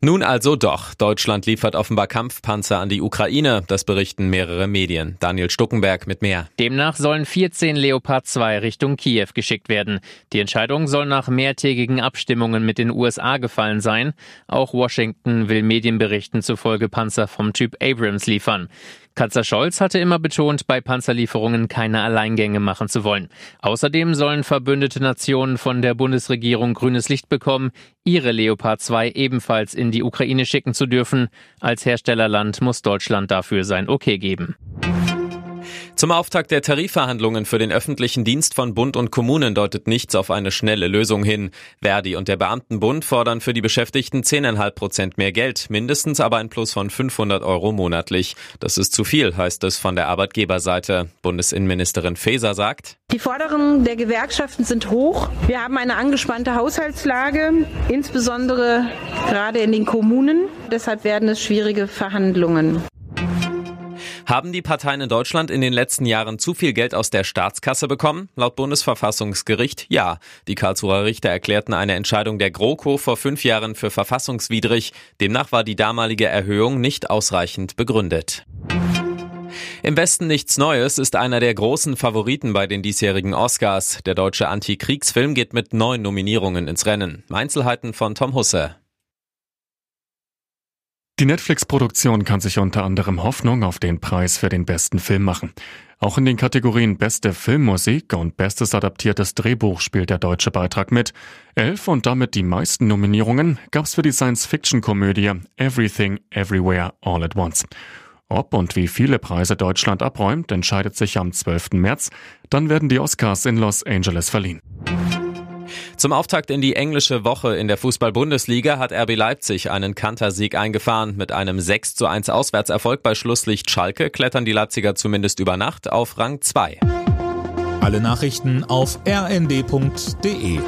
Nun also doch. Deutschland liefert offenbar Kampfpanzer an die Ukraine. Das berichten mehrere Medien. Daniel Stuckenberg mit mehr. Demnach sollen 14 Leopard 2 Richtung Kiew geschickt werden. Die Entscheidung soll nach mehrtägigen Abstimmungen mit den USA gefallen sein. Auch Washington will Medienberichten zufolge Panzer vom Typ Abrams liefern. Kanzler Scholz hatte immer betont, bei Panzerlieferungen keine Alleingänge machen zu wollen. Außerdem sollen verbündete Nationen von der Bundesregierung grünes Licht bekommen, ihre Leopard 2 ebenfalls in die Ukraine schicken zu dürfen. Als Herstellerland muss Deutschland dafür sein Okay geben. Zum Auftakt der Tarifverhandlungen für den öffentlichen Dienst von Bund und Kommunen deutet nichts auf eine schnelle Lösung hin. Verdi und der Beamtenbund fordern für die Beschäftigten 10,5 Prozent mehr Geld, mindestens aber ein Plus von 500 Euro monatlich. Das ist zu viel, heißt es von der Arbeitgeberseite. Bundesinnenministerin Faeser sagt, die Forderungen der Gewerkschaften sind hoch. Wir haben eine angespannte Haushaltslage, insbesondere gerade in den Kommunen. Deshalb werden es schwierige Verhandlungen. Haben die Parteien in Deutschland in den letzten Jahren zu viel Geld aus der Staatskasse bekommen? Laut Bundesverfassungsgericht ja. Die Karlsruher Richter erklärten eine Entscheidung der GroKo vor fünf Jahren für verfassungswidrig. Demnach war die damalige Erhöhung nicht ausreichend begründet. Im Westen nichts Neues ist einer der großen Favoriten bei den diesjährigen Oscars. Der deutsche Antikriegsfilm geht mit neun Nominierungen ins Rennen. Einzelheiten von Tom Husse. Die Netflix-Produktion kann sich unter anderem Hoffnung auf den Preis für den besten Film machen. Auch in den Kategorien Beste Filmmusik und Bestes adaptiertes Drehbuch spielt der deutsche Beitrag mit. Elf und damit die meisten Nominierungen gab's für die Science-Fiction-Komödie Everything Everywhere All at Once. Ob und wie viele Preise Deutschland abräumt, entscheidet sich am 12. März. Dann werden die Oscars in Los Angeles verliehen. Zum Auftakt in die englische Woche in der Fußball-Bundesliga hat RB Leipzig einen Kantersieg eingefahren. Mit einem 6 zu 1 Auswärtserfolg bei Schlusslicht Schalke klettern die Leipziger zumindest über Nacht auf Rang 2. Alle Nachrichten auf rnd.de